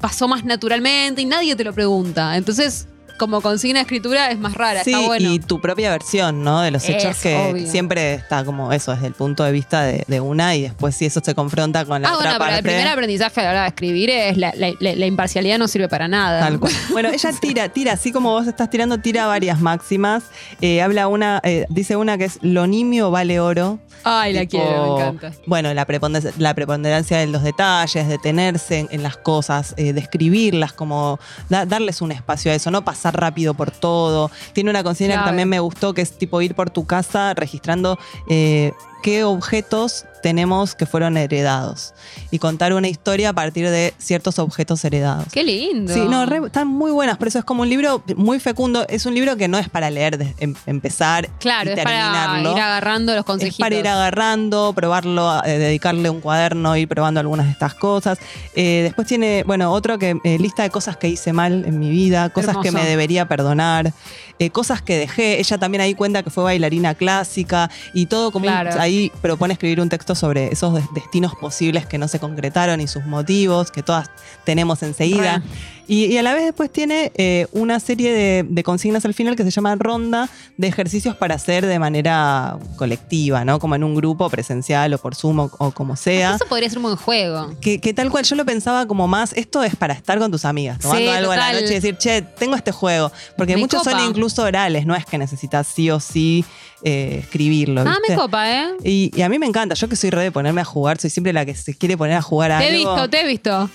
pasó más naturalmente y nadie te lo pregunta. Entonces, como consigna de escritura es más rara, Sí, está bueno. y tu propia versión, ¿no? De los hechos Es que obvio. siempre está como eso, desde el punto de vista de, de una, y después si eso se confronta con la ah, otra bueno, pero parte. el primer aprendizaje a la hora de escribir es la, la- la- la imparcialidad no sirve para nada. Tal cual. Bueno, ella tira, tira, así como vos estás tirando, tira varias máximas. Eh, habla una, eh, dice una que es lo nimio vale oro. Ay, la quiero, me encanta. Bueno, la preponderancia, la preponderancia de los detalles, detenerse en, en las cosas, eh, describirlas, como da- darles un espacio a eso, no pasar rápido por todo. Tiene una consigna que también me gustó, que es tipo ir por tu casa registrando eh, qué objetos tenemos que fueron heredados y contar una historia a partir de ciertos objetos heredados. Qué lindo. Sí, no, re- están muy buenas, por eso es como un libro muy fecundo. Es un libro que no es para leer, de- em- empezar Claro, y es para terminarlo. ir agarrando los es consejitos. para ir agarrando, probarlo, eh, dedicarle un cuaderno, ir probando algunas de estas cosas. Eh, después tiene, bueno, otro que eh, lista de cosas que hice mal en mi vida, cosas que me debería perdonar, eh, cosas que dejé. Ella también ahí cuenta que fue bailarina clásica y todo como un- Claro. ahí propone escribir un texto sobre esos des- destinos posibles que no se concretaron y sus motivos, que todas tenemos enseguida. Y, y a la vez después tiene eh, una serie de, de consignas al final que se llama ronda de ejercicios para hacer de manera colectiva, ¿no? Como en un grupo presencial o por Zoom o, o como sea. Eso podría ser un buen juego. Que, que tal cual yo lo pensaba como más, esto es para estar con tus amigas, tomando Sí, algo a la total. noche y decir, che, tengo este juego. Porque Me muchos son incluso orales, no es que necesitas sí o sí eh, escribirlo. Ah, ¿viste? me copa, ¿eh? Y, y a mí me encanta, yo que soy re de ponerme a jugar, soy siempre la que se quiere poner a jugar a Te he algo. visto, te he visto.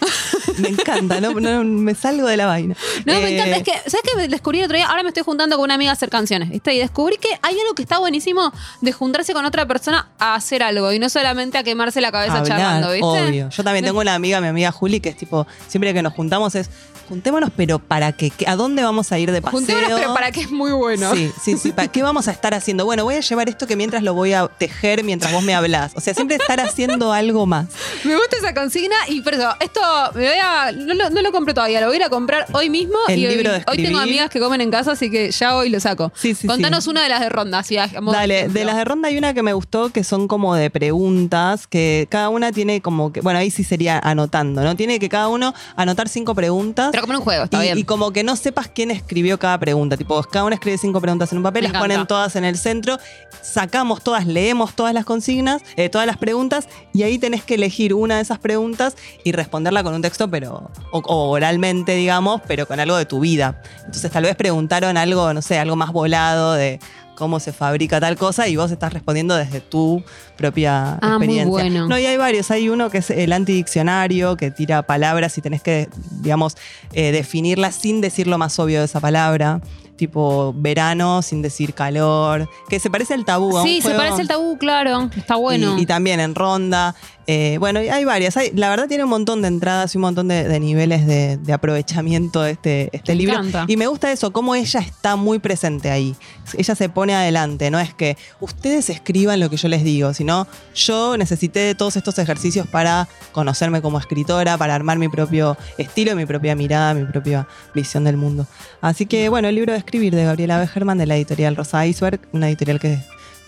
Me encanta, no, no, me salgo de la vaina. No, me Eh, encanta. Es que, ¿sabes qué? Descubrí el otro día, ahora me estoy juntando con una amiga a hacer canciones, ¿viste? Y descubrí que hay algo que está buenísimo de juntarse con otra persona a hacer algo y no solamente a quemarse la cabeza hablar, charlando, ¿viste? Obvio. Yo también tengo una amiga, mi amiga Juli, que es tipo, siempre que nos juntamos es, juntémonos, pero ¿para qué? ¿Qué- ¿A dónde vamos a ir de paseo? Juntémonos, pero para que es muy bueno. Sí, sí, sí. ¿Para qué vamos a estar haciendo? Bueno, voy a llevar esto que mientras lo voy a tejer mientras vos me hablás. O sea, siempre estar haciendo algo más. Me gusta esa consigna y por eso, esto me voy a. No lo, no lo compré todavía, lo voy a ir a comprar hoy mismo. El y hoy- libro de hoy, tengo escribir. amigas que comen en casa, así que ya hoy lo saco. Sí, sí, Contanos sí. una de las de ronda, así Dale, ejemplo. de las de ronda hay una que me gustó que son como de preguntas, que cada una tiene como que, bueno, ahí sí sería anotando, ¿no? Tiene que cada uno anotar cinco preguntas. Pero como en un juego, está y, bien. y como que no sepas quién escribió cada pregunta. Tipo, cada uno escribe cinco preguntas en un papel, Me las ponen todas en el centro, sacamos todas, leemos todas las consignas, eh, todas las preguntas, y ahí tenés que elegir una de esas preguntas y responderla con un texto, pero. O, o oralmente, digamos, pero con algo de tu vida. Entonces, tal vez preguntaron algo, no sé, algo más volado de cómo se fabrica tal cosa y vos estás respondiendo desde tu propia Ah, muy experiencia. bueno. No, y hay varios. Hay uno que es el antidiccionario, que tira palabras y tenés que, digamos, eh, definirlas sin decir lo más obvio de esa palabra. Tipo verano sin decir calor. Que se parece al tabú. Sí, se parece al tabú, claro. Está bueno. Y, y también en ronda. Eh, bueno, hay varias. Hay- la verdad tiene un montón de entradas y un montón de, de niveles de, de aprovechamiento de este, este Me libro. encanta. Y me gusta eso, cómo ella está muy presente ahí. Ella se pone adelante. No es que ustedes escriban lo que yo les digo, sino yo necesité todos estos ejercicios para conocerme como escritora, para armar mi propio estilo, mi propia mirada, mi propia visión del mundo. Así que, bueno, el libro de escribir de Gabriela Begerman de la editorial Rosa Iceberg, una editorial que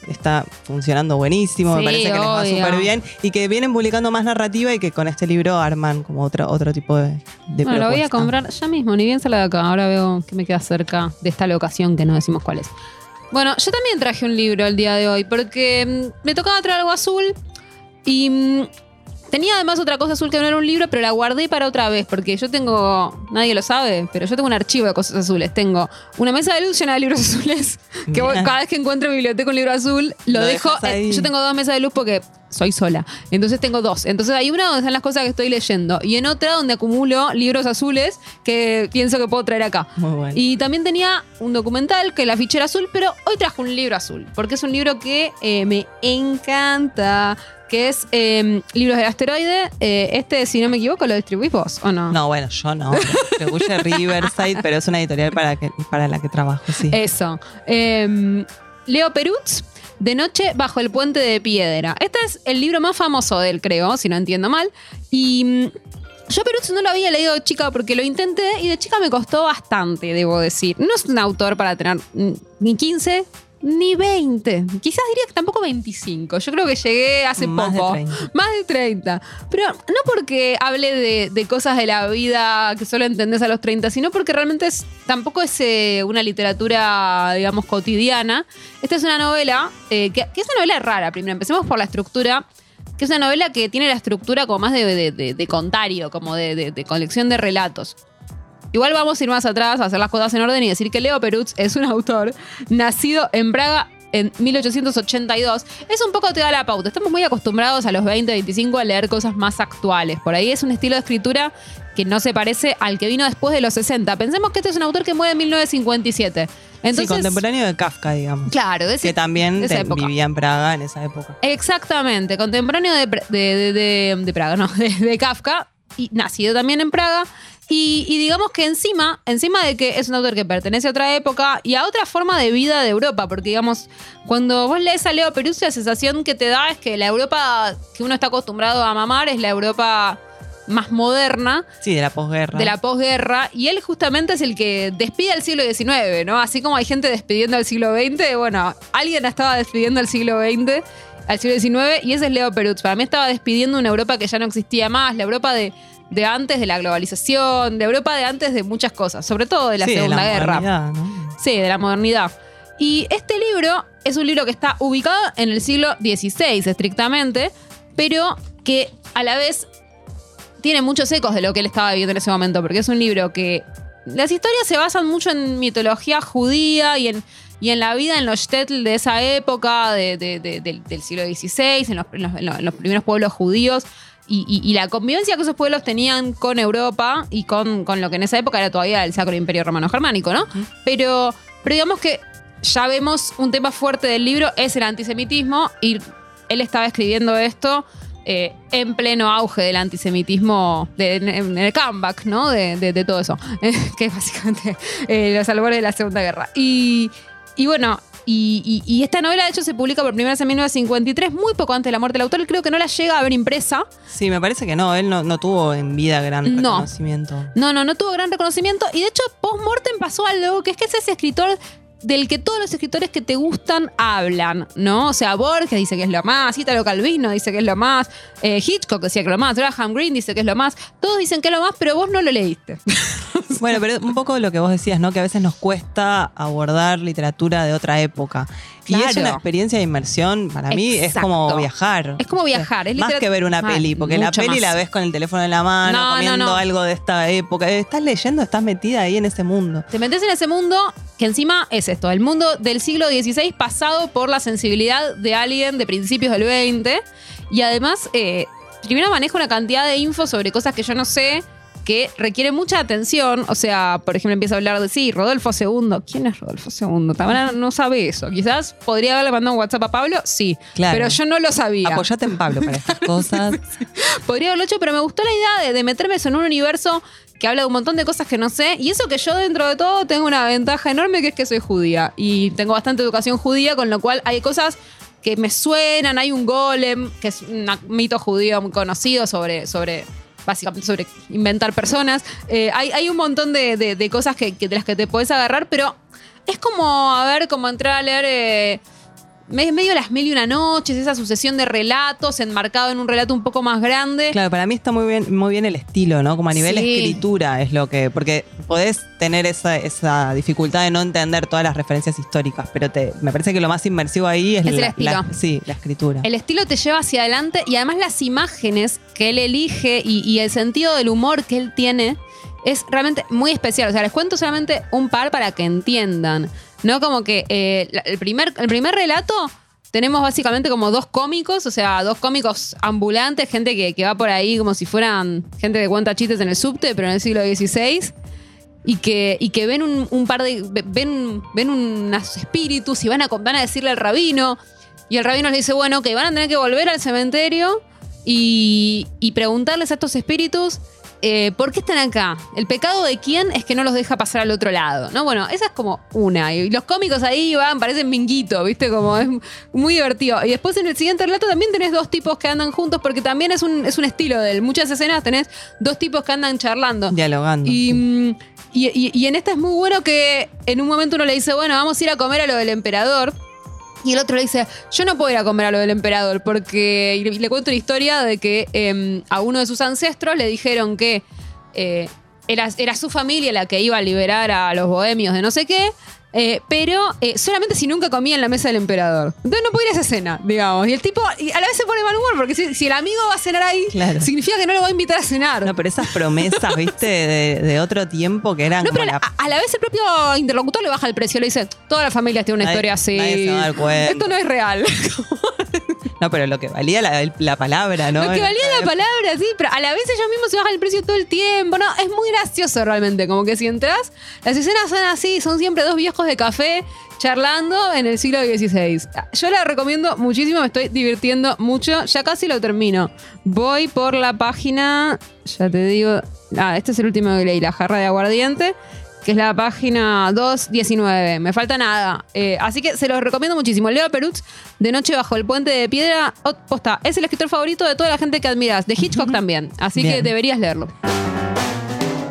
está funcionando buenísimo, Sí, me parece que les va súper bien y que vienen publicando más narrativa y que con este libro arman como otro, otro tipo de, de Bueno, lo voy a comprar ya mismo, ni bien sale de acá. Ahora veo que me queda cerca de esta locación que no decimos cuál es. Bueno, yo también traje un libro el día de hoy porque mm, me tocaba traer algo azul y mm, tenía además otra cosa azul que no era un libro, pero la guardé para otra vez porque yo tengo, nadie lo sabe, pero yo tengo un archivo de cosas azules. Tengo una mesa de luz llena de libros azules que voy- cada vez que encuentro biblioteca un libro azul lo, Lo dejo. dejas eh, yo tengo dos mesas de luz porque soy sola. Entonces tengo dos. Entonces hay una donde están las cosas que estoy leyendo y en otra donde acumulo libros azules que pienso que puedo traer acá. Muy bueno. Y también tenía un documental que la fichera azul, pero hoy trajo un libro azul, porque es un libro que eh, me encanta, que es eh, Libros del Asteroide. Eh, este, si no me equivoco, lo distribuís vos, ¿o no? No, bueno, yo no. Distribuye Riverside, pero es una editorial para, que, para la que trabajo, sí. Eso. Eh, Leo Perutz, De noche bajo el puente de piedra. Este es el libro más famoso de él, creo, si no entiendo mal. Y mm, yo Perutz no lo había leído de chica porque lo intenté y de chica me costó bastante, debo decir. No es un autor para tener mm, ni 15 ni 20. Quizás diría que tampoco 25. Yo creo que llegué hace Más de poco. 30. Más de 30. Pero no porque hable de, de cosas de la vida que solo entendés a los 30, sino porque realmente es, tampoco es eh, una literatura, digamos, cotidiana. Esta es una novela, eh, que, que es una novela rara. Primero, empecemos por la estructura. Que es una novela que tiene la estructura como más de, de- de- contario, como de, de- de colección de relatos. Igual vamos a ir más atrás, a hacer las cosas en orden y decir que Leo Perutz es un autor nacido en Praga en 1882. Es un poco te da la pauta. Estamos muy acostumbrados a los 20, 25 a leer cosas más actuales. Por ahí es un estilo de escritura que no se parece al que vino después de los 60. Pensemos que este es un autor que muere en 1957. Entonces, sí, contemporáneo de Kafka, digamos. claro, de ese- que también de esa te- vivía en Praga en esa época. Exactamente, contemporáneo de, de, de- Praga, no, de Kafka, y nacido también en Praga. Y, y digamos que encima, encima de que es un autor que pertenece a otra época y a otra forma de vida de Europa, porque digamos, cuando vos lees a Leo Peruzzi, la sensación que te da es que la Europa que uno está acostumbrado a mamar es la Europa más moderna, Sí, de la posguerra. de la posguerra, y él justamente es el que despide al siglo XIX, ¿no? Así como hay gente despidiendo al siglo XX, bueno, alguien estaba despidiendo al siglo XX, al siglo XIX, y ese es Leo Perutz. Para mí estaba despidiendo una Europa que ya no existía más, la Europa de, de antes de la globalización, de Europa de antes de muchas cosas, sobre todo de la Sí, de Segunda Guerra. ¿no? Sí, de la modernidad. Y este libro es un libro que está ubicado en el siglo XVI, estrictamente, pero que a la vez tiene muchos ecos de lo que él estaba viviendo en ese momento, porque es un libro que las historias se basan mucho en mitología judía y en, y en la vida en los shtetl de esa época, de- de- de- del, del siglo XVI, en los, en los- en los- primeros pueblos judíos. Y, y- y la convivencia que esos pueblos tenían con Europa y con, con lo que en esa época era todavía el Sacro Imperio Romano Germánico, ¿no? Pero, pero digamos que ya vemos un tema fuerte del libro, es el antisemitismo, y él estaba escribiendo esto eh, en pleno auge del antisemitismo, de- en, en el comeback, ¿no? De, de- de todo eso, que es básicamente eh, los albores de la Segunda Guerra. Y, y bueno, y, y- y esta novela de hecho se publica por primera vez en 1953, muy poco antes de la muerte del autor, creo que no la llega a ver impresa. Sí, me parece que no, él no, no tuvo en vida gran No. reconocimiento. No, no, no tuvo gran reconocimiento. Y de hecho, post-mortem pasó algo que es que es ese escritor del que todos los escritores que te gustan hablan, ¿no? O sea, Borges dice que es lo más, Italo Calvino dice que es lo más, eh, Hitchcock decía que es lo más, Graham Greene dice que es lo más. Todos dicen que es lo más, pero vos no lo leíste. Bueno, pero un poco lo que vos decías, ¿no? Que a veces nos cuesta abordar literatura de otra época. Y es una experiencia de inmersión, para mí es como viajar. Es como viajar, es Más que ver una Mal, peli, porque la peli más. la ves con el teléfono en la mano, No, comiendo no. algo de esta época. Estás leyendo, estás metida ahí en ese mundo. Te metes en ese mundo que encima es esto, el mundo del siglo XVI pasado por la sensibilidad de alguien de principios del XX y además eh, primero maneja una cantidad de info sobre cosas que yo no sé que requiere mucha atención, o sea, por ejemplo empieza a hablar de, sí, Rodolfo II, ¿quién es Rodolfo II? Tamara no sabe eso, quizás podría haberle mandado un WhatsApp a Pablo, sí, Claro. pero yo no lo sabía. Apoyate en Pablo para estas cosas. Podría haberlo hecho, pero me gustó la idea de, de meterme en un universo que habla de un montón de cosas que no sé. Y eso que yo dentro de todo tengo una ventaja enorme que es que soy judía. Y tengo bastante educación judía, con lo cual hay cosas que me suenan. Hay un golem, que es un mito judío muy conocido sobre... sobre básicamente sobre inventar personas. Eh, hay, hay un montón de, de- cosas que, de las que te podés agarrar, pero es como, a ver, como entrar a leer eh, medio las mil y una noches, esa sucesión de relatos enmarcado en un relato un poco más grande. Claro, para mí está muy bien, muy bien el estilo, ¿no? Como a nivel Sí. escritura es lo que. Porque podés tener esa, esa dificultad de no entender todas las referencias históricas, pero te, me parece que lo más inmersivo ahí es, Es la, la- sí, la escritura. El estilo te lleva hacia adelante y además las imágenes que él elige y, y el sentido del humor que él tiene es realmente muy especial. O sea, les cuento solamente un par para que entiendan. No como que eh, el, primer, el primer relato tenemos básicamente como dos cómicos, o sea, dos cómicos ambulantes, gente que, que va por ahí como si fueran gente que cuenta chistes en el subte, pero en el siglo XVI. Y que, y que ven un, un par de. ven, ven unos espíritus y van a, van a decirle al rabino. Y el rabino les dice, bueno, que van a tener que volver al cementerio y, y preguntarles a estos espíritus eh, por qué están acá. El pecado de quién es que no los deja pasar al otro lado. ¿no? Bueno, esa es como una. Y los cómicos ahí van, parecen minguito, ¿viste? Como es muy divertido. Y después en el siguiente relato también tenés dos tipos que andan juntos porque también es un, es un estilo de él. Muchas escenas tenés dos tipos que andan charlando. Dialogando. Y, sí. mm, y, y- y en esta es muy bueno que en un momento uno le dice, bueno, vamos a ir a comer a lo del emperador. Y el otro le dice, yo no puedo ir a comer a lo del emperador porque... Le, cuento la historia de que eh, a uno de sus ancestros le dijeron que eh, era, era su familia la que iba a liberar a los bohemios de no sé qué, eh, pero eh, solamente si nunca comía en la mesa del emperador. Entonces no puede ir a esa escena, digamos. Y el tipo y a la vez se pone mal humor porque si, si el amigo va a cenar ahí, Claro. significa que no lo va a invitar a cenar. No, pero esas promesas, viste, de, de otro tiempo que eran No, como pero la. a, a la vez el propio interlocutor le baja el precio, le dice, todas las familias tienen una Nadie- historia así. nadie se va a dar cuenta. Esto no es real. No, pero lo que valía la, la palabra, ¿no? Lo que valía la palabra, sí, pero a la vez ellos mismos se bajan el precio todo el tiempo. No, es muy gracioso realmente. Como que si entras, las escenas son así, son siempre dos viejos de café charlando en el siglo XVI. Yo la recomiendo muchísimo, me estoy divirtiendo mucho. Ya casi lo termino. Voy por la página, ya te digo, ah, este es el último que leí, la jarra de aguardiente que es la página 219. Me falta nada. Eh, así que se los recomiendo muchísimo. Leo Perutz, De Noche Bajo el Puente de Piedra. Posta, es el escritor favorito de toda la gente que admiras. De Hitchcock también. Así que deberías leerlo.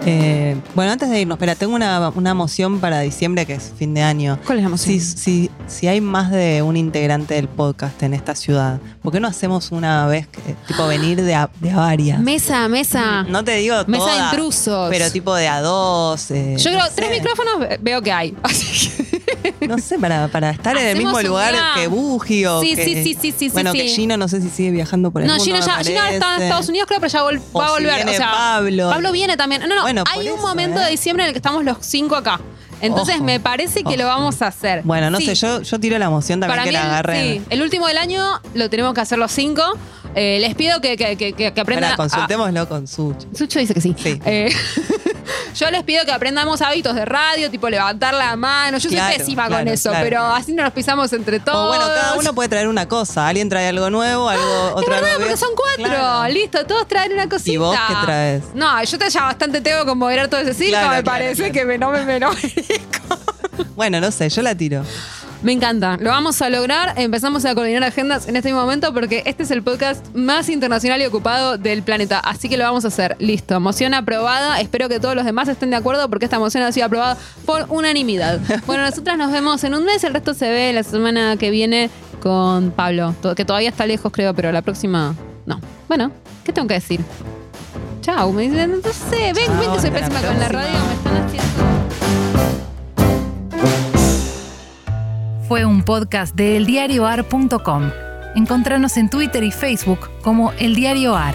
Eh, bueno, antes de irnos, espera, tengo una, una moción para diciembre que es fin de año. ¿Cuál es la moción? Si, si, si hay más de un integrante del podcast en esta ciudad, ¿por qué no hacemos una vez, que, tipo, venir de a, de a varias? Mesa, mesa. no te digo Mesa de intrusos. pero tipo de a dos. eh, Yo no creo, tres micrófonos ve- veo que hay. Así que- No sé, para, para estar en el mismo lugar día. que Buji o Sí, que- sí, sí, sí, sí, Bueno, sí, que. Gino no sé si sigue viajando por el No, mundo, Gino ya, Gino está en. Estados Unidos, creo, pero ya va a si volver. viene o sea, Pablo. viene también. No, no, Bueno, hay por un eso, momento ¿eh? de diciembre en el que estamos los cinco acá. Entonces Ojo, me parece que lo vamos a hacer. Bueno, no Sí. sé, yo, yo tiro la moción también Para que mí, la agarren. sí, el último del año lo tenemos que hacer los cinco. Eh, les pido que, que, que, que- aprendan. A- consultémoslo con Such. Sucho dice que sí. Sí. Eh, yo les pido que aprendamos hábitos de radio, tipo levantar la mano. Yo Claro, soy pésima con eso, claro. pero así no nos pisamos entre todos. O bueno, cada uno puede traer una cosa. Alguien trae algo nuevo, algo Es otra verdad, porque son cuatro. Listo, todos traen una cosita. ¿Y vos qué traes? No, yo te ya bastante tengo con moderar todo ese circo. Me parece que me, no me, me- no me- Bueno, no sé, yo la tiro. Me encanta, lo vamos a lograr. Empezamos a coordinar agendas en este momento porque este es el podcast más internacional y ocupado del planeta. Así que lo vamos a hacer. Listo, moción aprobada. Espero que todos los demás estén de acuerdo porque esta moción ha sido aprobada por unanimidad. Bueno, nosotras nos vemos en un mes. El resto se ve la semana que viene con Pablo, que todavía está lejos, creo, pero la próxima no. Bueno, ¿qué tengo que decir? Chau, me dicen, no sé, ven, Chau, ven que soy pésima con la radio, me están haciendo. Fue un podcast de eldiarioar.com. Encontranos en Twitter y Facebook como El Ar.